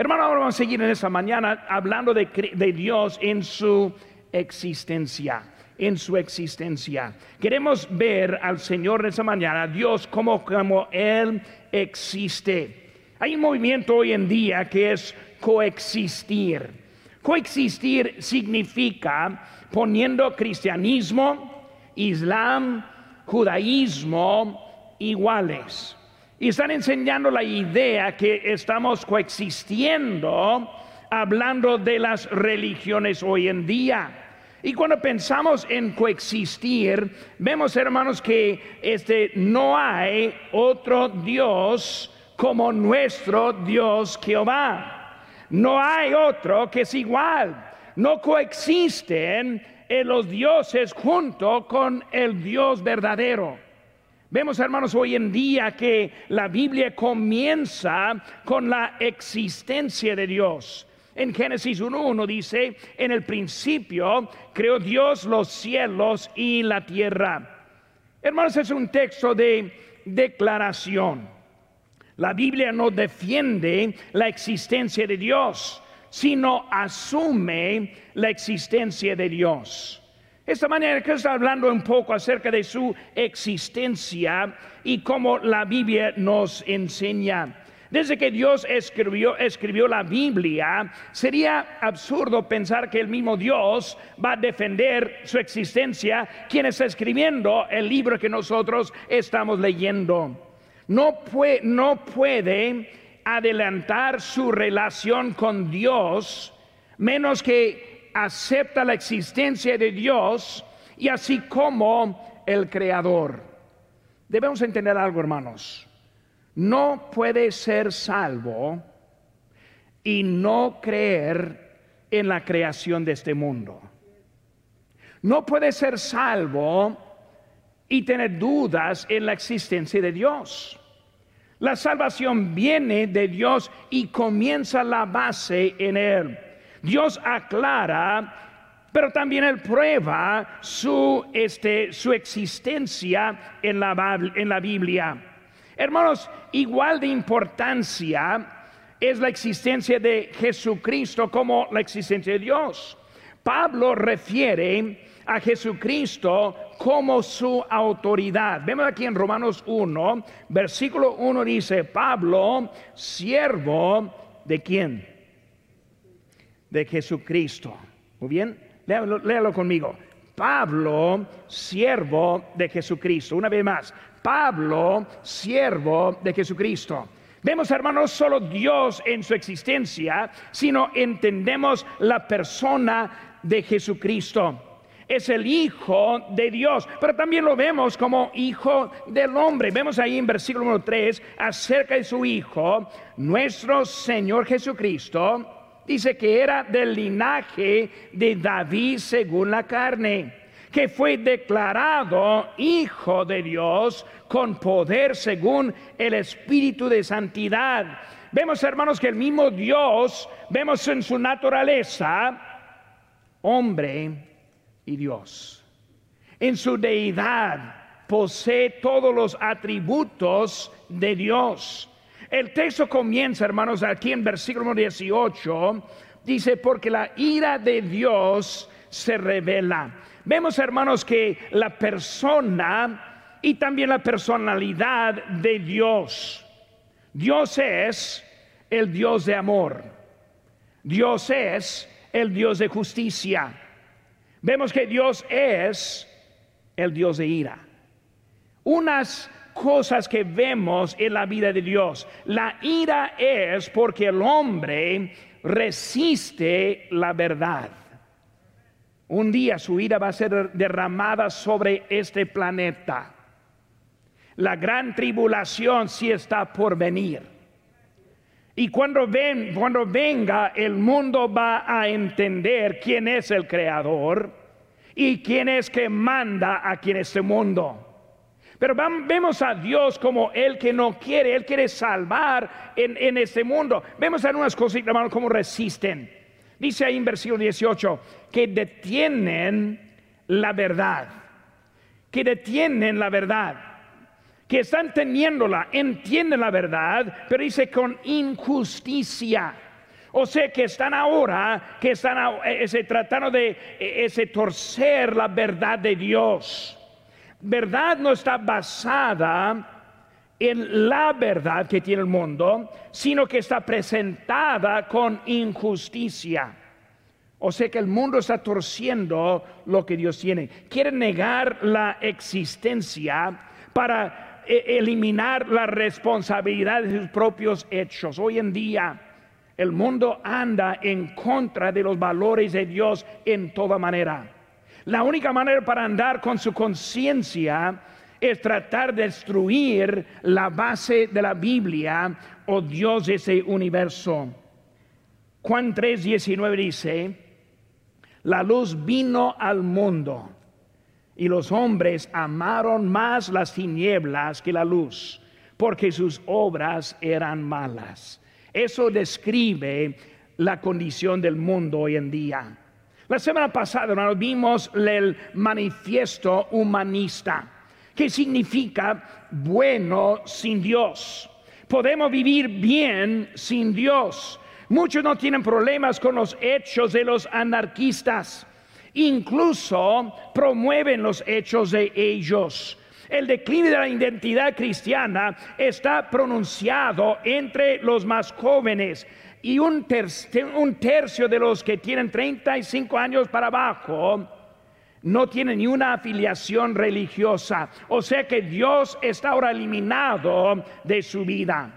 Hermano, ahora vamos a seguir en esta mañana hablando de, Dios en su existencia en su existencia. Queremos ver al Señor en esta mañana, Dios como, como Él existe. Hay un movimiento hoy en día que es coexistir. Coexistir significa poniendo cristianismo, islam, judaísmo iguales. Y están enseñando la idea que estamos coexistiendo hablando de las religiones hoy en día. Y cuando pensamos en coexistir, vemos hermanos que este no hay otro Dios como nuestro Dios Jehová. No hay otro que es igual. No coexisten los dioses junto con el Dios verdadero. Vemos, hermanos, hoy en día que la Biblia comienza con la existencia de Dios. En Génesis 1.1 dice, en el principio creó Dios los cielos y la tierra. Hermanos, es un texto de declaración. La Biblia no defiende la existencia de Dios, sino asume la existencia de Dios. Esta manera que está hablando un poco acerca de su existencia y cómo la Biblia nos enseña. Desde que Dios escribió, la Biblia, sería absurdo pensar que el mismo Dios va a defender su existencia quien está escribiendo el libro que nosotros estamos leyendo. No puede adelantar su relación con Dios menos que acepta la existencia de Dios y así como el Creador. Debemos entender algo, hermanos no puede ser salvo y no creer en la creación de este mundo. No puede ser salvo y tener dudas en la existencia de Dios. La salvación viene de Dios y comienza la base en Él. Dios aclara, pero también Él prueba su, este, su existencia en la, en la Biblia. Hermanos, igual de importancia es la existencia de Jesucristo como la existencia de Dios. Pablo refiere a Jesucristo como su autoridad. Vemos aquí en Romanos 1, versículo 1 dice, Pablo, siervo de quién? De Jesucristo. Muy bien, léalo, léalo conmigo. Pablo, siervo de Jesucristo. Una vez más, Pablo, siervo de Jesucristo. Vemos, hermanos, solo Dios en su existencia, sino entendemos la persona de Jesucristo. Es el Hijo de Dios, pero también lo vemos como Hijo del Hombre. Vemos ahí en versículo 3 acerca de su Hijo, nuestro Señor Jesucristo, dice que era del linaje de David según la carne que fue declarado Hijo de Dios con poder según el Espíritu de Santidad. Vemos, hermanos, que el mismo Dios, vemos en su naturaleza, hombre y Dios. En su deidad posee todos los atributos de Dios. El texto comienza, hermanos, aquí en versículo 18, dice, porque la ira de Dios se revela. Vemos, hermanos, que la persona y también la personalidad de Dios. Dios es el Dios de amor. Dios es el Dios de justicia. Vemos que Dios es el Dios de ira. Unas cosas que vemos en la vida de Dios. La ira es porque el hombre resiste la verdad. Un día su ira va a ser derramada sobre este planeta. La gran tribulación sí está por venir. Y cuando, ven, cuando venga, el mundo va a entender quién es el creador y quién es que manda aquí en este mundo. Pero vemos a Dios como el que no quiere, Él quiere salvar en, en este mundo. Vemos algunas cositas, hermanos, como resisten. Dice ahí en versículo 18 que detienen la verdad, que detienen la verdad, que están teniéndola, entienden la verdad, pero dice con injusticia. O sea que están ahora, que están ese, tratando de ese, torcer la verdad de Dios. Verdad no está basada en la verdad que tiene el mundo, sino que está presentada con injusticia. O sea que el mundo está torciendo lo que Dios tiene. Quiere negar la existencia para e, eliminar la responsabilidad de sus propios hechos. Hoy en día el mundo anda en contra de los valores de Dios en toda manera. La única manera para andar con su conciencia es tratar de destruir la base de la Biblia o oh Dios de ese universo. Juan 3:19 dice, la luz vino al mundo y los hombres amaron más las tinieblas que la luz, porque sus obras eran malas. Eso describe la condición del mundo hoy en día. La semana pasada, hermanos, vimos el manifiesto humanista, que significa bueno sin Dios. Podemos vivir bien sin Dios Muchos no tienen problemas con los hechos de los anarquistas. Incluso promueven los hechos de ellos. El declive de la identidad cristiana está pronunciado entre los más jóvenes y un, tercio, de los que tienen 35 años para abajo no tienen ni una afiliación religiosa. O sea que Dios está ahora eliminado de su vida.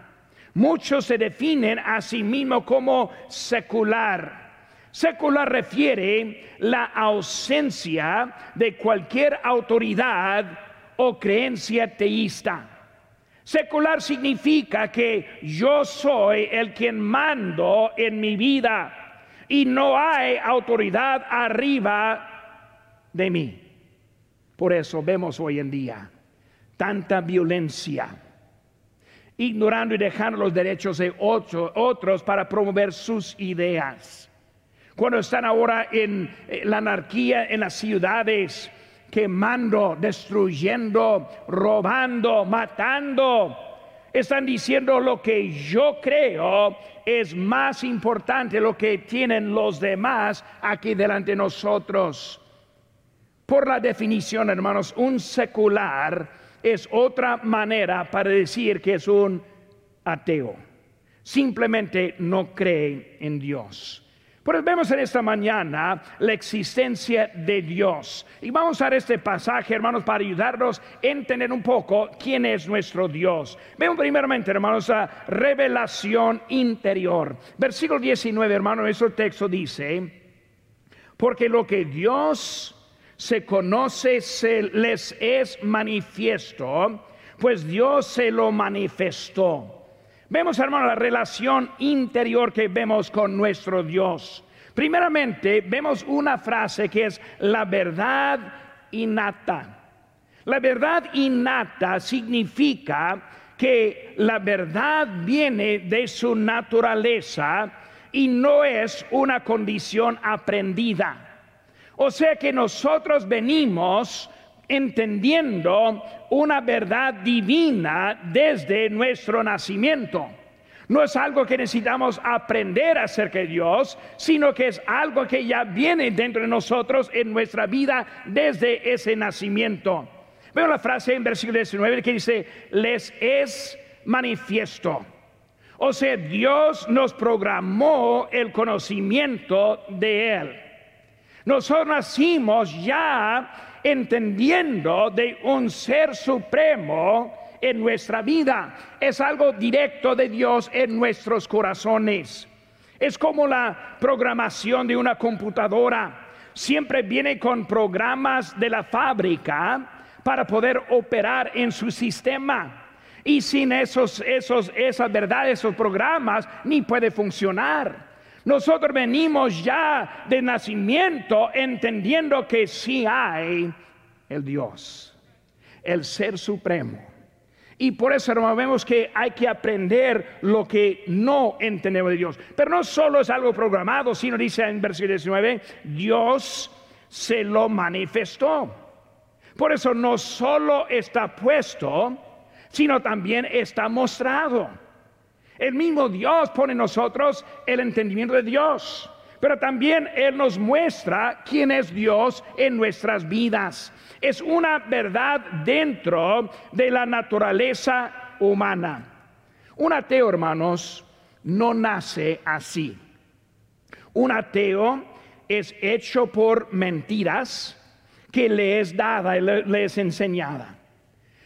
Muchos se definen a sí mismos como secular. Secular refiere la ausencia de cualquier autoridad o creencia teísta. Secular significa que yo soy el quien mando en mi vida y no hay autoridad arriba de mí. Por eso vemos hoy en día tanta violencia ignorando y dejando los derechos de otros para promover sus ideas. Cuando están ahora en eh, la anarquía en las ciudades, quemando, destruyendo, robando, matando, están diciendo lo que yo creo es más importante lo que tienen los demás aquí delante de nosotros. Por la definición, hermanos, un secular es otra manera para decir que es un ateo. Simplemente no cree en Dios. Pero vemos en esta mañana la existencia de Dios. Y vamos a este pasaje, hermanos, para ayudarnos a entender un poco quién es nuestro Dios. Vemos primeramente, hermanos, la revelación interior. Versículo 19, hermanos, nuestro texto dice, porque lo que Dios se conoce, se les es manifiesto, pues Dios se lo manifestó. Vemos, hermano, la relación interior que vemos con nuestro Dios. Primeramente, vemos una frase que es la verdad innata. La verdad innata significa que la verdad viene de su naturaleza y no es una condición aprendida. O sea que nosotros venimos entendiendo una verdad divina desde nuestro nacimiento. No es algo que necesitamos aprender acerca de Dios, sino que es algo que ya viene dentro de nosotros en nuestra vida desde ese nacimiento. Veo la frase en versículo 19 que dice, les es manifiesto. O sea, Dios nos programó el conocimiento de Él. Nosotros nacimos ya entendiendo de un ser supremo en nuestra vida. Es algo directo de Dios en nuestros corazones. Es como la programación de una computadora. Siempre viene con programas de la fábrica para poder operar en su sistema. Y sin esos, esos, esas verdades, esos programas, ni puede funcionar. Nosotros venimos ya de nacimiento entendiendo que sí hay el Dios, el Ser Supremo. Y por eso, hermano, vemos que hay que aprender lo que no entendemos de Dios. Pero no solo es algo programado, sino dice en versículo 19, Dios se lo manifestó. Por eso no solo está puesto, sino también está mostrado. El mismo Dios pone en nosotros el entendimiento de Dios, pero también Él nos muestra quién es Dios en nuestras vidas. Es una verdad dentro de la naturaleza humana. Un ateo, hermanos, no nace así. Un ateo es hecho por mentiras que le es dada le es enseñada.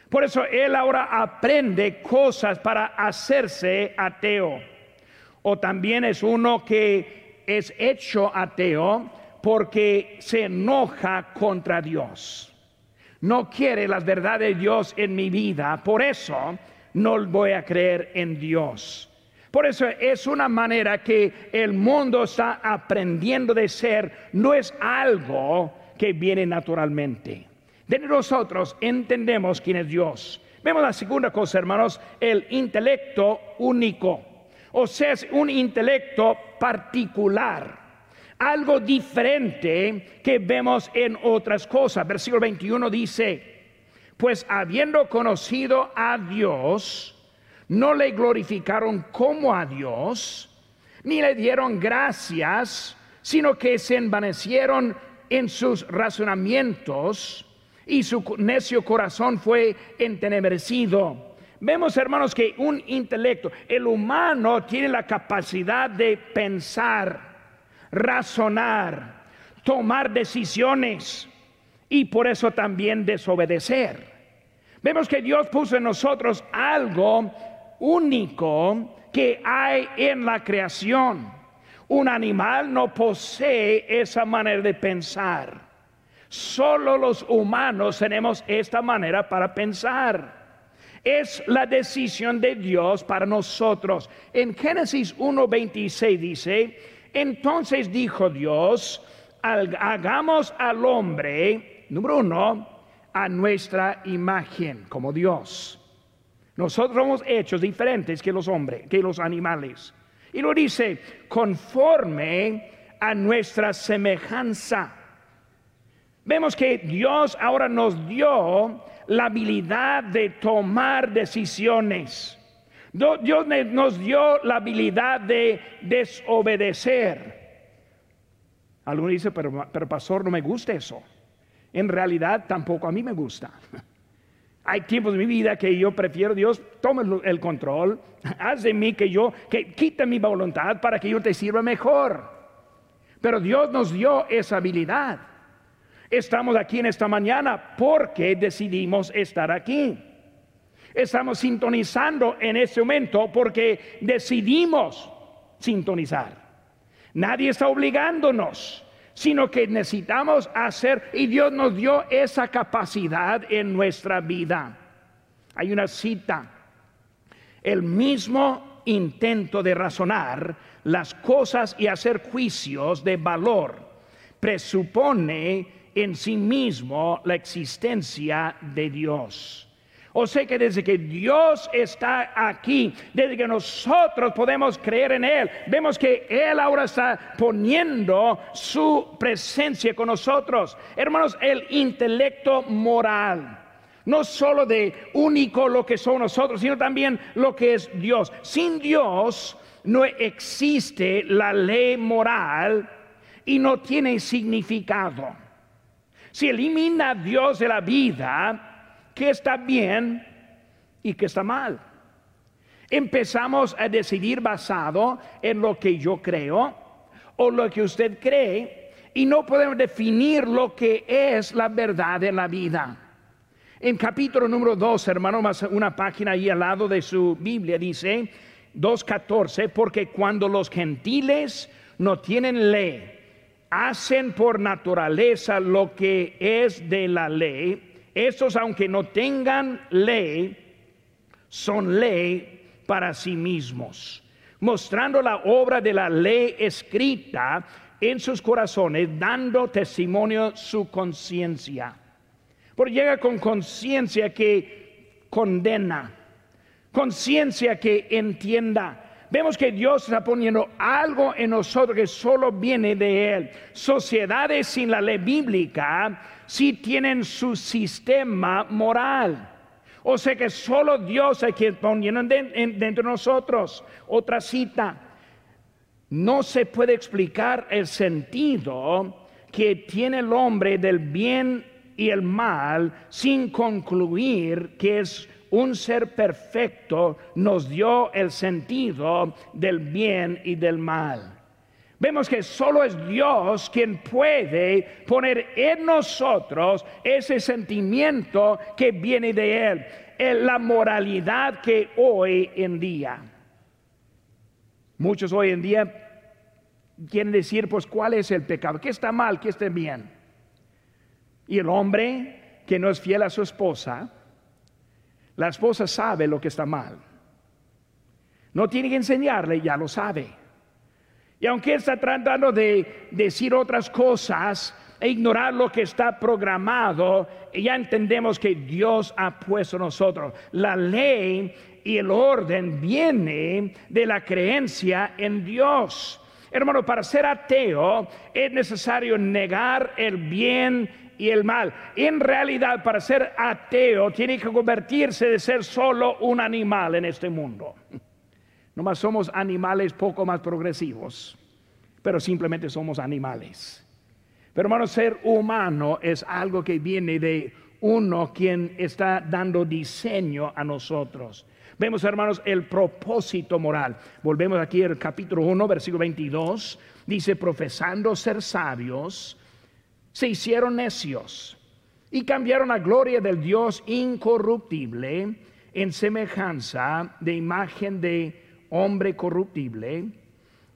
Por eso él ahora aprende cosas para hacerse ateo. O también es uno que es hecho ateo porque se enoja contra Dios. No quiere las verdades de Dios en mi vida. Por eso no voy a creer en Dios. Por eso es una manera que el mundo está aprendiendo de ser. No es algo que viene naturalmente. De nosotros entendemos quién es Dios. Vemos la segunda cosa, hermanos, el intelecto único. O sea, es un intelecto particular, algo diferente que vemos en otras cosas. Versículo 21 dice, pues habiendo conocido a Dios, no le glorificaron como a Dios, ni le dieron gracias, sino que se envanecieron en sus razonamientos y su necio corazón fue entenebrecido. Vemos, hermanos, que un intelecto, el humano tiene la capacidad de pensar, razonar, tomar decisiones y por eso también desobedecer. Vemos que Dios puso en nosotros algo único que hay en la creación. Un animal no posee esa manera de pensar. Solo los humanos tenemos esta manera para pensar. Es la decisión de Dios para nosotros. En Génesis 1.26 dice, entonces dijo Dios, hagamos al hombre, número uno, a nuestra imagen como Dios. Nosotros somos hechos diferentes que los hombres, que los animales. Y lo dice, conforme a nuestra semejanza. Vemos que Dios ahora nos dio la habilidad de tomar decisiones. Dios nos dio la habilidad de desobedecer. Algunos dicen, pero, pero pastor, no me gusta eso. En realidad tampoco a mí me gusta. Hay tiempos de mi vida que yo prefiero, Dios, tome el control, haz de mí que yo, que quita mi voluntad para que yo te sirva mejor. Pero Dios nos dio esa habilidad. Estamos aquí en esta mañana porque decidimos estar aquí. Estamos sintonizando en este momento porque decidimos sintonizar. Nadie está obligándonos sino que necesitamos hacer y Dios nos dio esa capacidad en nuestra vida. Hay una cita, el mismo intento de razonar las cosas y hacer juicios de valor presupone en sí mismo la existencia de Dios. O sea que desde que Dios está aquí, desde que nosotros podemos creer en Él, vemos que Él ahora está poniendo su presencia con nosotros. Hermanos, el intelecto moral no solo de único lo que somos nosotros, sino también lo que es Dios. Sin Dios no existe la ley moral y no tiene significado. Si elimina a Dios de la vida, qué está bien y qué está mal. Empezamos a decidir basado en lo que yo creo o lo que usted cree y no podemos definir lo que es la verdad en la vida. En capítulo número 2, hermano, más una página ahí al lado de su Biblia dice 2.14, porque cuando los gentiles no tienen ley, hacen por naturaleza lo que es de la ley, estos, aunque no tengan ley, son ley para sí mismos, mostrando la obra de la ley escrita en sus corazones, dando testimonio su conciencia. Porque llega con conciencia que condena, conciencia que entienda. Vemos que Dios está poniendo algo en nosotros que solo viene de Él. Sociedades sin la ley bíblica si tienen su sistema moral. O sea que solo Dios es quien poniendo dentro de nosotros. Otra cita. No se puede explicar el sentido que tiene el hombre del bien y el mal sin concluir que es un ser perfecto nos dio el sentido del bien y del mal. Vemos que solo es Dios quien puede poner en nosotros ese sentimiento que viene de Él, la moralidad que hoy en día. Muchos hoy en día quieren decir, pues, ¿cuál es el pecado? ¿Qué está mal? ¿Qué está bien? Y el hombre que no es fiel a su esposa, la esposa sabe lo que está mal. No tiene que enseñarle, ya lo sabe. Y aunque está tratando de decir otras cosas e ignorar lo que está programado, ya entendemos que Dios ha puesto nosotros. La ley y el orden viene de la creencia en Dios. Hermano, para ser ateo es necesario negar el bien y el mal. En realidad, para ser ateo, tiene que convertirse de ser solo un animal en este mundo. Nomás somos animales poco más progresivos, pero simplemente somos animales. Pero hermano, ser humano es algo que viene de uno quien está dando diseño a nosotros. Vemos, hermanos, el propósito moral. Volvemos aquí al capítulo 1, versículo 22. Dice, profesando ser sabios, se hicieron necios y cambiaron la gloria del Dios incorruptible en semejanza de imagen de hombre corruptible,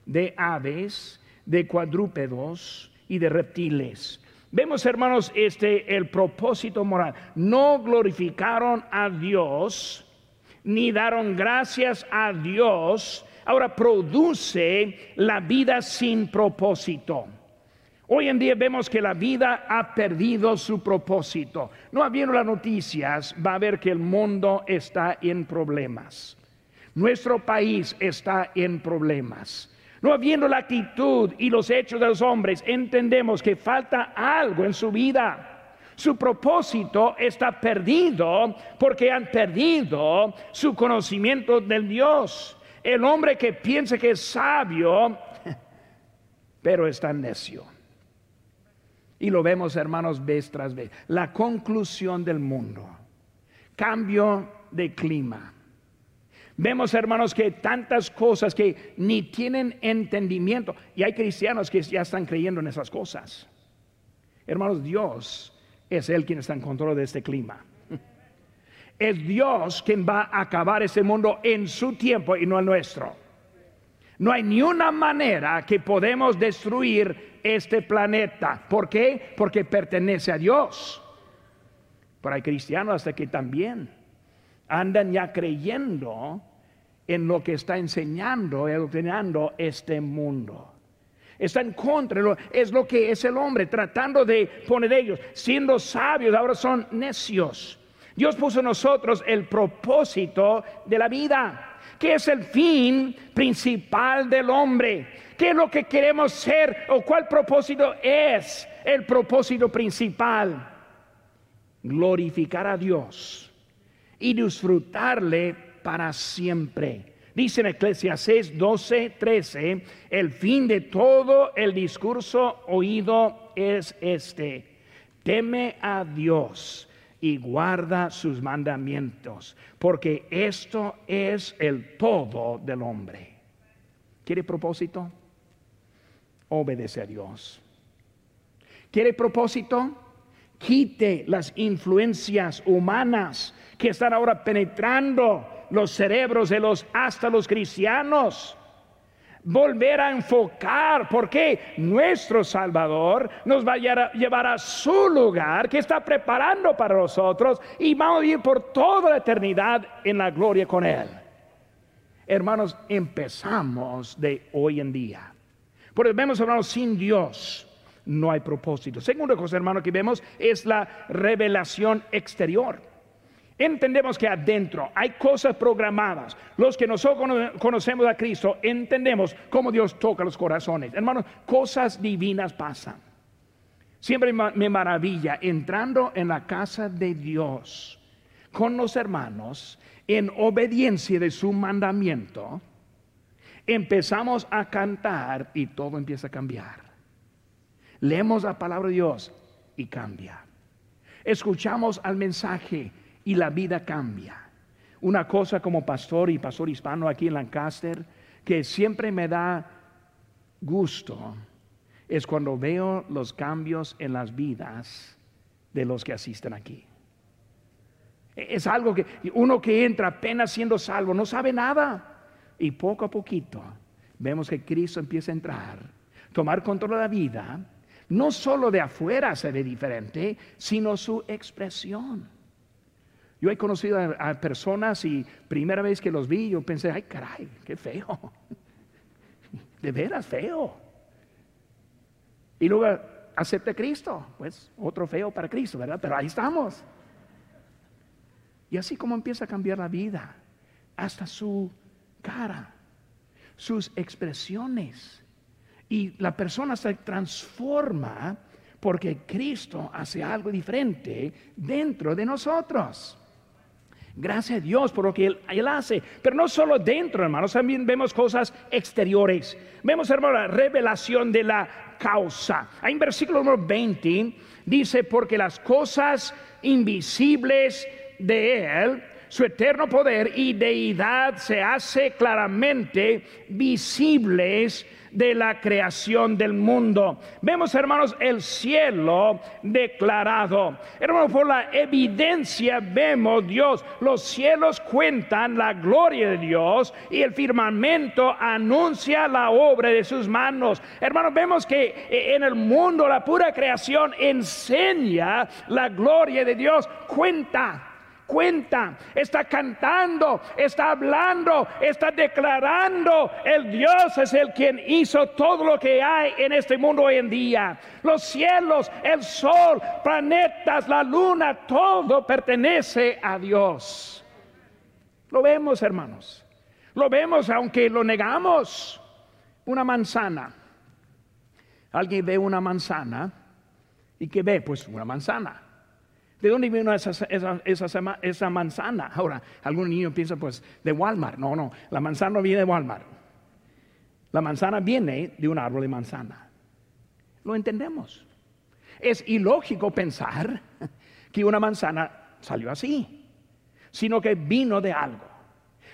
de aves, de cuadrúpedos y de reptiles. Vemos, hermanos, este el propósito moral. No glorificaron a Dios ni daron gracias a Dios. Ahora produce la vida sin propósito. Hoy en día vemos que la vida ha perdido su propósito. No habiendo las noticias, va a ver que el mundo está en problemas. Nuestro país está en problemas. No habiendo la actitud y los hechos de los hombres, entendemos que falta algo en su vida. Su propósito está perdido porque han perdido su conocimiento del Dios. El hombre que piensa que es sabio, pero está necio. Y lo vemos, hermanos, vez tras vez. La conclusión del mundo. Cambio de clima. Vemos, hermanos, que tantas cosas que ni tienen entendimiento. Y hay cristianos que ya están creyendo en esas cosas. Hermanos, Dios es el quien está en control de este clima. Es Dios quien va a acabar ese mundo en su tiempo y no el nuestro. No hay ni una manera que podemos destruir este planeta. ¿Por qué? Porque pertenece a Dios. Pero hay cristianos hasta que también andan ya creyendo en lo que está enseñando y adoctrinando este mundo. Está en contra, es lo que es el hombre, tratando de poner ellos, siendo sabios, ahora son necios. Dios puso en nosotros el propósito de la vida. ¿Qué es el fin principal del hombre? ¿Qué es lo que queremos ser o cuál propósito es el propósito principal? Glorificar a Dios y disfrutarle para siempre. Dice en Eclesiastes 12, 13, el fin de todo el discurso oído es este. Teme a Dios y guarda sus mandamientos, porque esto es el todo del hombre. ¿Quiere propósito? Obedece a Dios. ¿Quiere propósito? Quite las influencias humanas que están ahora penetrando los cerebros de los hasta los cristianos volver a enfocar, porque nuestro Salvador nos va a llevar a su lugar que está preparando para nosotros y vamos a ir por toda la eternidad en la gloria con Él. Hermanos, empezamos de hoy en día. Porque vemos, hermanos, sin Dios no hay propósito. Segunda cosa, hermano, que vemos es la revelación exterior entendemos que adentro hay cosas programadas. Los que nosotros conocemos a Cristo entendemos cómo Dios toca los corazones. Hermanos, cosas divinas pasan. Siempre me maravilla entrando en la casa de Dios, con los hermanos en obediencia de su mandamiento, empezamos a cantar y todo empieza a cambiar. Leemos la palabra de Dios y cambia. Escuchamos al mensaje y la vida cambia. Una cosa como pastor y pastor hispano aquí en Lancaster que siempre me da gusto es cuando veo los cambios en las vidas de los que asisten aquí. Es algo que uno que entra apenas siendo salvo no sabe nada. Y poco a poquito vemos que Cristo empieza a entrar, tomar control de la vida. No solo de afuera se ve diferente, sino su expresión. Yo he conocido a, personas y primera vez que los vi, yo pensé, ay caray, qué feo. De veras feo. Y luego acepté a Cristo, pues otro feo para Cristo, ¿verdad? Pero ahí estamos. Y así como empieza a cambiar la vida, hasta su cara, sus expresiones. Y la persona se transforma porque Cristo hace algo diferente dentro de nosotros. Gracias a Dios por lo que él, hace. Pero no solo dentro, hermanos, también vemos cosas exteriores. Vemos, hermano, la revelación de la causa. Ahí en versículo número 20 dice, porque las cosas invisibles de Él, su eterno poder y deidad se hace claramente visibles de la creación del mundo. Vemos, hermanos, el cielo declarado. Hermanos, por la evidencia vemos Dios. Los cielos cuentan la gloria de Dios y el firmamento anuncia la obra de sus manos. Hermanos, vemos que eh, en el mundo la pura creación enseña la gloria de Dios. Cuenta cuenta, está cantando, está hablando, está declarando, el Dios es el quien hizo todo lo que hay en este mundo hoy en día. Los cielos, el sol, planetas, la luna, todo pertenece a Dios. Lo vemos, hermanos. Lo vemos aunque lo negamos. Una manzana. Alguien ve una manzana y que ve pues una manzana. ¿De dónde vino esa, manzana? Ahora, algún niño piensa, pues, de Walmart. No, no, la manzana no viene de Walmart. La manzana viene de un árbol de manzana. Lo entendemos. Es ilógico pensar que una manzana salió así, sino que vino de algo.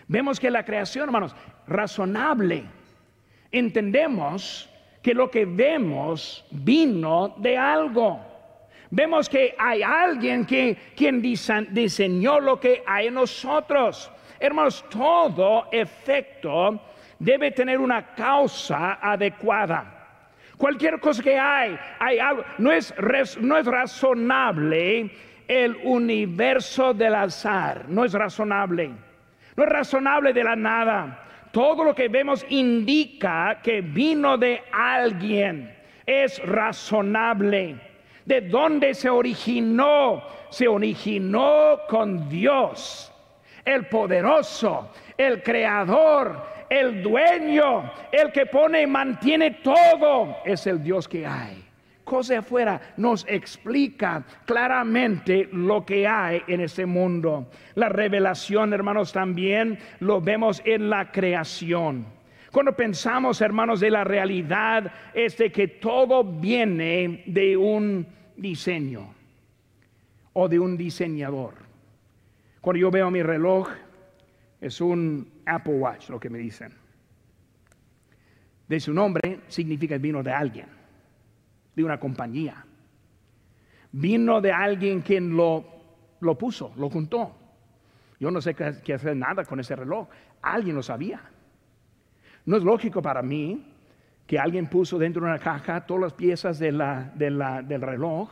Vemos que la creación, hermanos, razonable. Entendemos que lo que vemos vino de algo. Vemos que hay alguien que quien diseñó lo que hay en nosotros. Hermanos, todo efecto debe tener una causa adecuada. Cualquier cosa que hay, hay algo, no es, no es razonable el universo del azar, no es razonable, no es razonable de la nada. Todo lo que vemos indica que vino de alguien, es razonable de dónde se originó. Se originó con Dios, el poderoso, el creador, el dueño, el que pone y mantiene todo. Es el Dios que hay. Cosa afuera nos explica claramente lo que hay en este mundo. La revelación, hermanos, también lo vemos en la creación. Cuando pensamos, hermanos, de la realidad, es de que todo viene de un diseño o de un diseñador. Cuando yo veo mi reloj, es un Apple Watch, lo que me dicen. De su nombre significa vino de alguien, de una compañía. Vino de alguien quien lo, lo puso, lo juntó. Yo no sé qué, hacer nada con ese reloj. Alguien lo sabía. No es lógico para mí que alguien puso dentro de una caja todas las piezas del reloj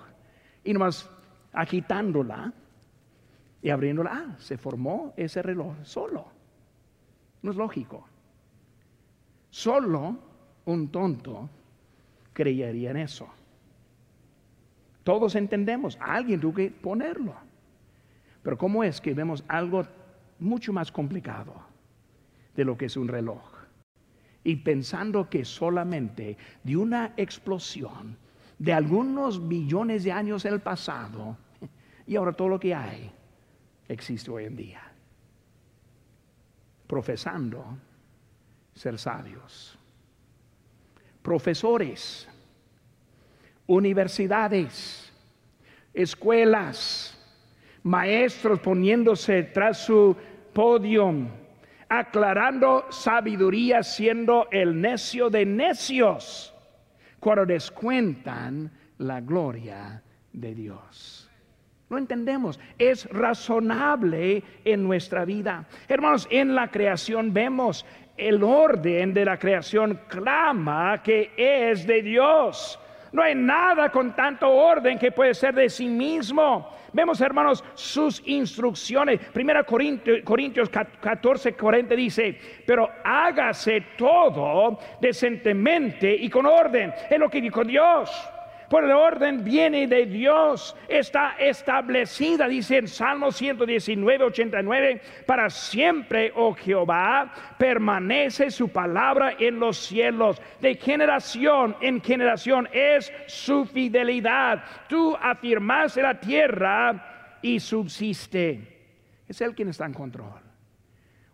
y nomás agitándola y abriéndola, ah, se formó ese reloj solo. No es lógico. Solo un tonto creería en eso. Todos entendemos, alguien tuvo que ponerlo. Pero ¿cómo es que vemos algo mucho más complicado de lo que es un reloj? Y pensando que solamente de una explosión de algunos billones de años en el pasado y ahora todo lo que hay, existe hoy en día, profesando ser sabios. Profesores, universidades, escuelas, maestros poniéndose tras su podio, aclarando sabiduría siendo el necio de necios, cuando descuentan la gloria de Dios. No entendemos, es razonable en nuestra vida. Hermanos, en la creación vemos el orden de la creación clama que es de Dios. No hay nada con tanto orden que puede ser de sí mismo. Vemos, hermanos, sus instrucciones. Primera Corintios, Corintios 14, 40 dice, pero hágase todo decentemente y con orden. Es lo que dijo Dios. Por el orden viene de Dios, está establecida, dice en Salmo 119, 89, para siempre, oh Jehová, permanece su palabra en los cielos, de generación en generación es su fidelidad. Tú afirmaste la tierra y subsiste. Es Él quien está en control.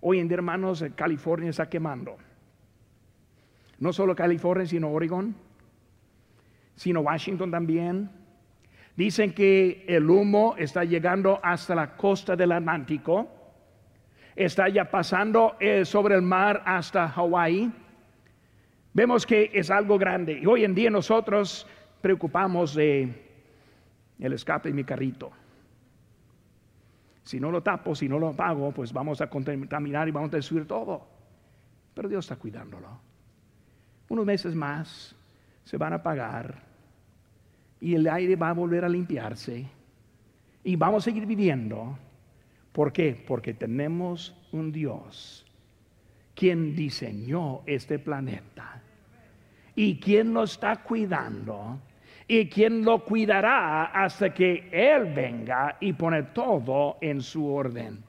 Hoy en día, hermanos, California está quemando. No solo California, sino Oregon sino Washington también. Dicen que el humo está llegando hasta la costa del Atlántico, está ya pasando eh, sobre el mar hasta Hawái. Vemos que es algo grande y hoy en día nosotros preocupamos de el escape de mi carrito. Si no lo tapo, si no lo apago, pues vamos a contaminar y vamos a destruir todo. Pero Dios está cuidándolo. Unos meses más se van a apagar y el aire va a volver a limpiarse y vamos a seguir viviendo. ¿Por qué? Porque tenemos un Dios quien diseñó este planeta y quien lo está cuidando y quien lo cuidará hasta que Él venga y pone todo en su orden.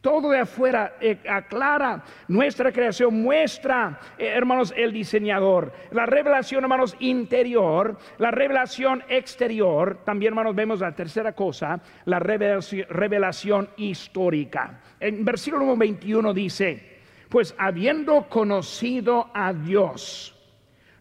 Todo de afuera eh, aclara nuestra creación, muestra, eh, hermanos, el diseñador. La revelación, hermanos, interior, la revelación exterior. También, hermanos, vemos la tercera cosa, la revelación, revelación histórica. En versículo 21 dice, pues habiendo conocido a Dios,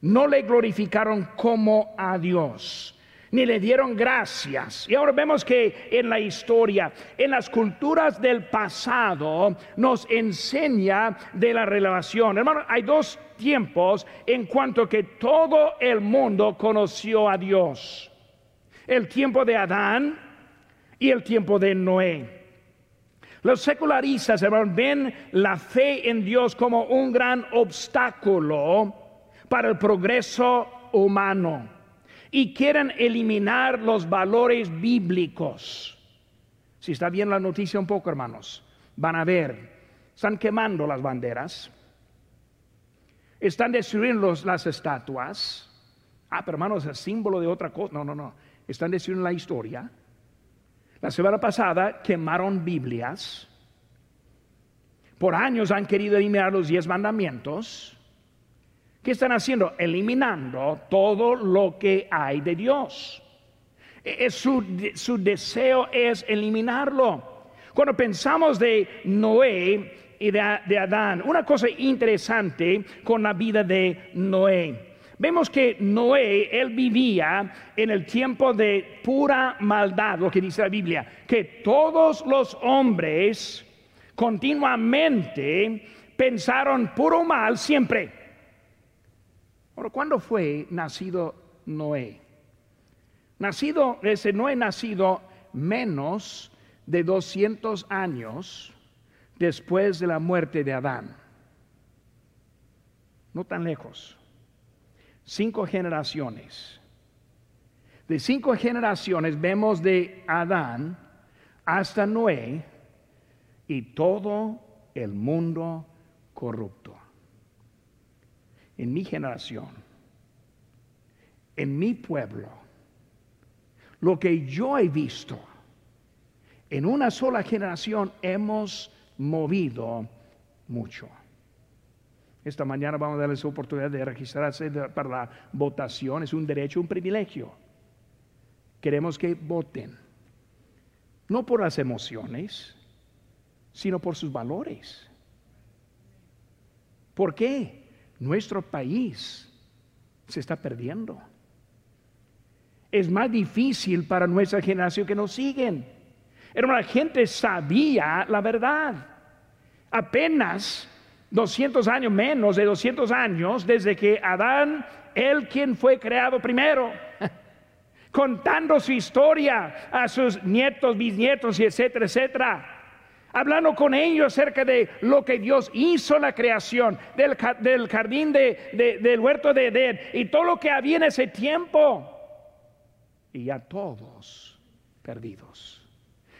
no le glorificaron como a Dios ni le dieron gracias. Y ahora vemos que en la historia, en las culturas del pasado, nos enseña de la relación. Hermano, hay dos tiempos en cuanto que todo el mundo conoció a Dios. El tiempo de Adán y el tiempo de Noé. Los secularistas, hermano, ven la fe en Dios como un gran obstáculo para el progreso humano y quieren eliminar los valores bíblicos. Si está bien la noticia un poco, hermanos, van a ver, están quemando las banderas, están destruyendo las estatuas. Ah, pero hermanos, es símbolo de otra cosa. No, no, no. Están destruyendo la historia. La semana pasada quemaron Biblias. Por años han querido eliminar los diez mandamientos. ¿Qué están haciendo? Eliminando todo lo que hay de Dios. E, es su, su deseo es eliminarlo. Cuando pensamos de Noé y de, de Adán, una cosa interesante con la vida de Noé. Vemos que Noé, él vivía en el tiempo de pura maldad, lo que dice la Biblia, que todos los hombres continuamente pensaron puro mal siempre. Ahora, ¿cuándo fue nacido Noé? Nacido, ese Noé nacido menos de 200 años después de la muerte de Adán. No tan lejos. Cinco generaciones. De cinco generaciones vemos de Adán hasta Noé y todo el mundo corrupto en mi generación, en mi pueblo, lo que yo he visto, en una sola generación hemos movido mucho. Esta mañana vamos a darles oportunidad de registrarse para la votación. Es un derecho, un privilegio. Queremos que voten. no por las emociones, sino por sus valores. ¿Por qué? Nuestro país se está perdiendo. Es más difícil para nuestra generación que nos siguen. Hermano, la gente sabía la verdad. Apenas 200 años, menos de 200 años, desde que Adán, él quien fue creado primero, contando su historia a sus nietos, bisnietos y etcétera, etcétera. Hablando con ellos acerca de lo que Dios hizo la creación, del, jardín del huerto de Edén y todo lo que había en ese tiempo. Y ya todos perdidos.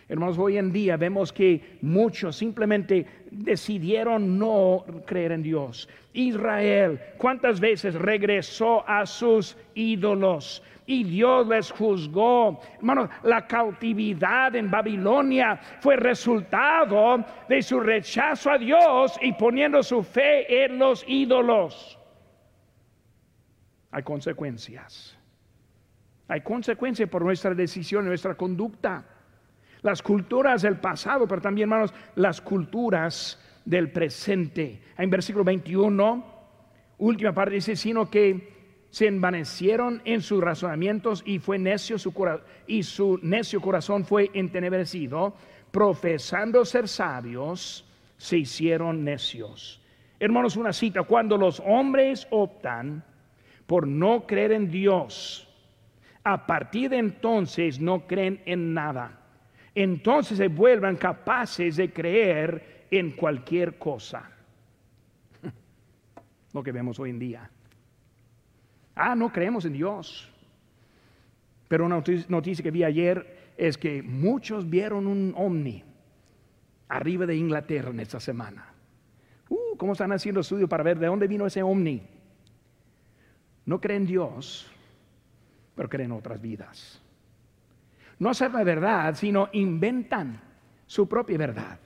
Hermanos, hoy en día vemos que muchos simplemente decidieron no creer en Dios. Israel, ¿cuántas veces regresó a sus ídolos? Y Dios les juzgó. Hermanos, la cautividad en Babilonia fue resultado de su rechazo a Dios y poniendo su fe en los ídolos. Hay consecuencias. Hay consecuencias por nuestra decisión, nuestra conducta las culturas del pasado, pero también, hermanos, las culturas del presente. En versículo 21, última parte dice, sino que se envanecieron en sus razonamientos y fue necio su y su necio corazón fue entenebrecido, profesando ser sabios, se hicieron necios. Hermanos, una cita, cuando los hombres optan por no creer en Dios, a partir de entonces no creen en nada entonces se vuelvan capaces de creer en cualquier cosa. Lo que vemos hoy en día. Ah, no creemos en Dios. Pero una noticia que vi ayer es que muchos vieron un ovni arriba de Inglaterra en esta semana. Uh, ¿Cómo están haciendo estudios para ver de dónde vino ese ovni? No creen en Dios, pero creen en otras vidas no hacer la verdad, sino inventan su propia verdad.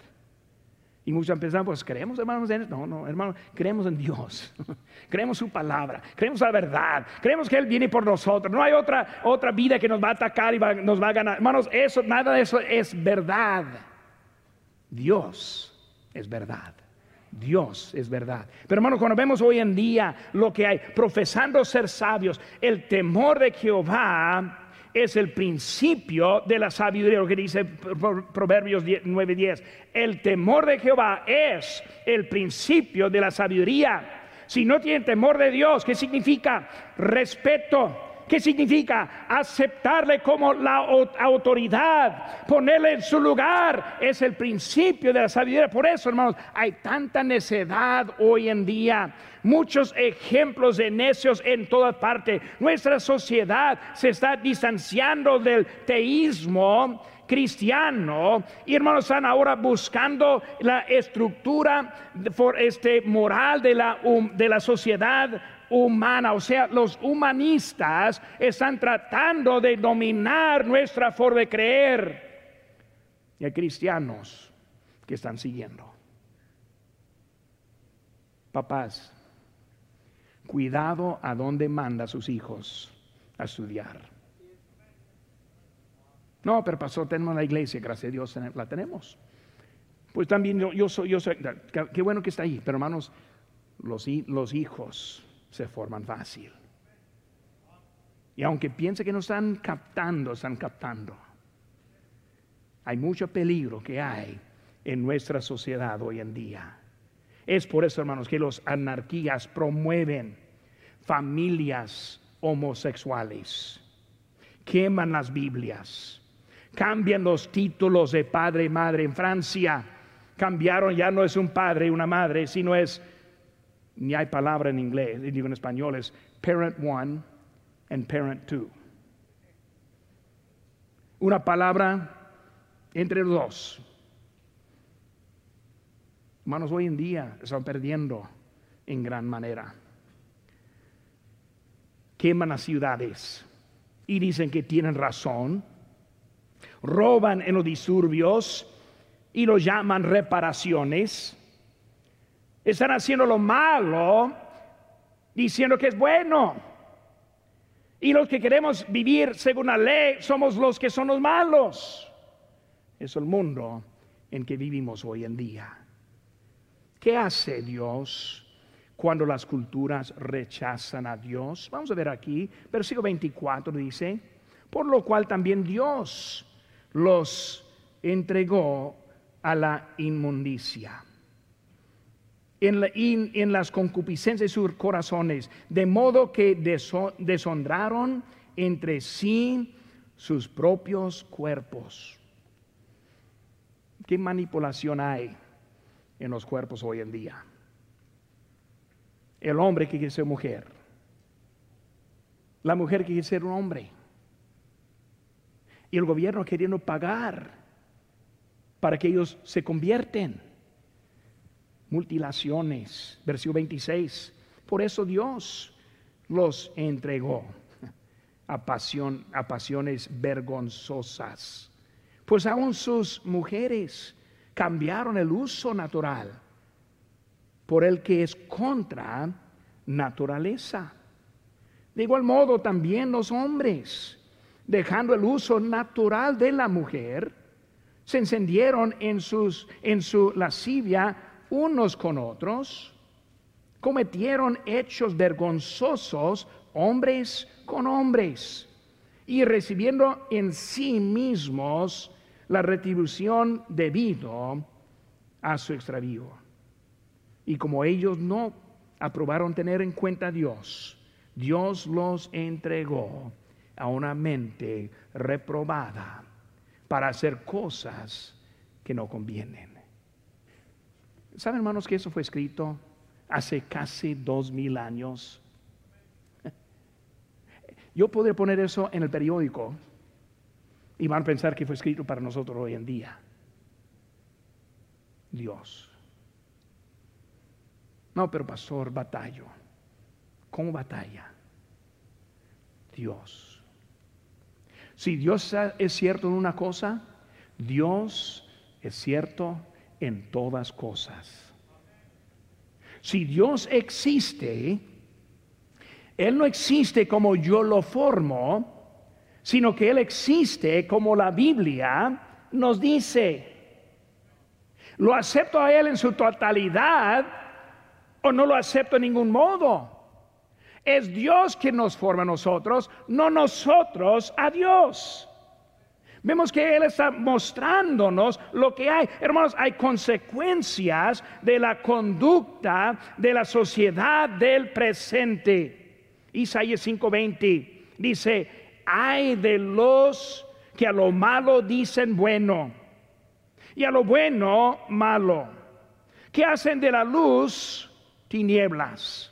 Y muchos pensado, pues creemos hermanos en No, no, hermano, creemos en Dios. creemos su palabra, creemos la verdad, creemos que Él viene por nosotros. No hay otra, otra vida que nos va a atacar y nos va a ganar. Hermanos, eso, nada de eso es verdad. Dios es verdad. Dios es verdad. Pero hermanos, cuando vemos hoy en día lo que hay, profesando ser sabios, el temor de Jehová es el principio de la sabiduría, lo que dice Proverbios 9:10. El temor de Jehová es el principio de la sabiduría. Si no tienen temor de Dios, ¿qué significa? Respeto. ¿Qué significa? Aceptarle como la autoridad, ponerle en su lugar. Es el principio de la sabiduría. Por eso, hermanos, hay tanta necedad hoy en día muchos ejemplos de necios en toda parte. Nuestra sociedad se está distanciando del teísmo cristiano y hermanos están ahora buscando la estructura este, moral de la, de la sociedad humana, o sea, los humanistas están tratando de dominar nuestra forma de creer. Y hay cristianos que están siguiendo. Papás, cuidado a dónde manda a sus hijos a estudiar. No, pero pasó, tenemos la iglesia, gracias a Dios la tenemos. Pues también yo, soy, yo soy, qué bueno que está ahí, pero hermanos, los, los hijos se forman fácil. Y aunque piense que no están captando, están captando. Hay mucho peligro que hay en nuestra sociedad hoy en día. Es por eso, hermanos, que los anarquías promueven familias homosexuales, queman las Biblias, cambian los títulos de padre y madre. En Francia cambiaron, ya no es un padre y una madre, sino es, ni hay palabra en inglés, digo en español, es parent one and parent two. Una palabra entre los dos. Hermanos, hoy en día están perdiendo en gran manera. Queman las ciudades y dicen que tienen razón. Roban en los disturbios y lo llaman reparaciones. Están haciendo lo malo diciendo que es bueno. Y los que queremos vivir según la ley somos los que son los malos. es el mundo en que vivimos hoy en día. ¿Qué hace Dios cuando las culturas rechazan a Dios? Vamos a ver aquí, versículo 24 dice, por lo cual también Dios los entregó a la inmundicia. En, las concupiscencias de sus corazones, de modo que deshonraron entre sí sus propios cuerpos. ¿Qué manipulación hay en los cuerpos hoy en día? El hombre que quiere ser mujer, la mujer que quiere ser un hombre, y el gobierno queriendo pagar para que ellos se convierten. Mutilaciones, versículo 26. Por eso Dios los entregó a, pasión, a pasiones vergonzosas. Pues aún sus mujeres cambiaron el uso natural por el que es contra naturaleza. De igual modo también los hombres, dejando el uso natural de la mujer, se encendieron en, sus, en su lascivia unos con otros, cometieron hechos vergonzosos hombres con hombres y recibiendo en sí mismos la retribución debido a su extravío. Y como ellos no aprobaron tener en cuenta a Dios, Dios los entregó a una mente reprobada para hacer cosas que no convienen. ¿Saben, hermanos, que eso fue escrito hace casi dos mil años? Yo podría poner eso en el periódico y van a pensar que fue escrito para nosotros hoy en día. Dios. No, pero pastor, batallo. ¿Cómo batalla? Dios. Si Dios es cierto en una cosa, Dios es cierto en todas cosas. Si Dios existe, Él no existe como yo lo formo, sino que Él existe como la Biblia nos dice. ¿Lo acepto a Él en su totalidad o no lo acepto en ningún modo? Es Dios quien nos forma a nosotros, no nosotros a Dios. Vemos que Él está mostrándonos lo que hay. Hermanos, hay consecuencias de la conducta de la sociedad del presente. Isaías 5:20 dice, hay de los que a lo malo dicen bueno y a lo bueno malo, que hacen de la luz tinieblas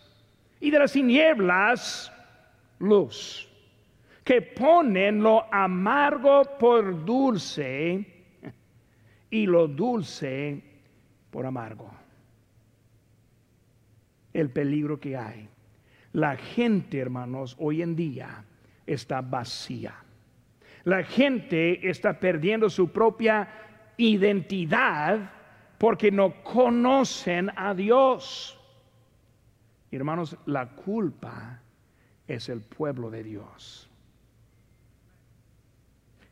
y de las tinieblas luz, que ponen lo amargo por dulce y lo dulce por amargo. El peligro que hay. La gente, hermanos, hoy en día está vacía. La gente está perdiendo su propia identidad porque no conocen a Dios. Hermanos, la culpa es el pueblo de Dios.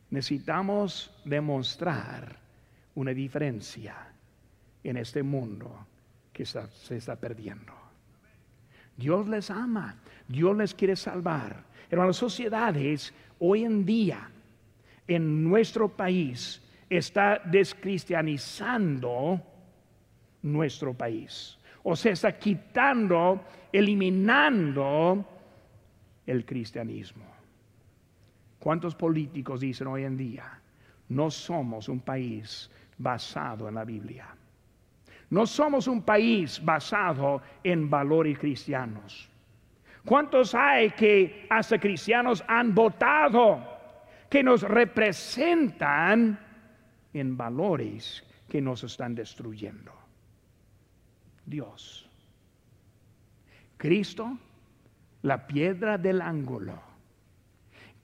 Necesitamos demostrar una diferencia en este mundo que se está perdiendo. Dios les ama, Dios les quiere salvar. Hermanos, sociedades hoy en día en nuestro país está descristianizando nuestro país o se está quitando, eliminando el cristianismo. ¿Cuántos políticos dicen hoy en día, no somos un país basado en la Biblia? No somos un país basado en valores cristianos. ¿Cuántos hay que hasta cristianos han votado que nos representan en valores que nos están destruyendo? Dios. Cristo, la piedra del ángulo.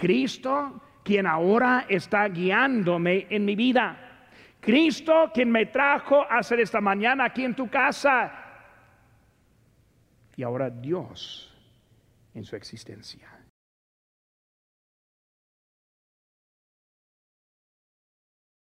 Cristo, quien ahora está guiándome en mi vida. Cristo, quien me trajo a hacer esta mañana aquí en tu casa. Y ahora Dios en su existencia.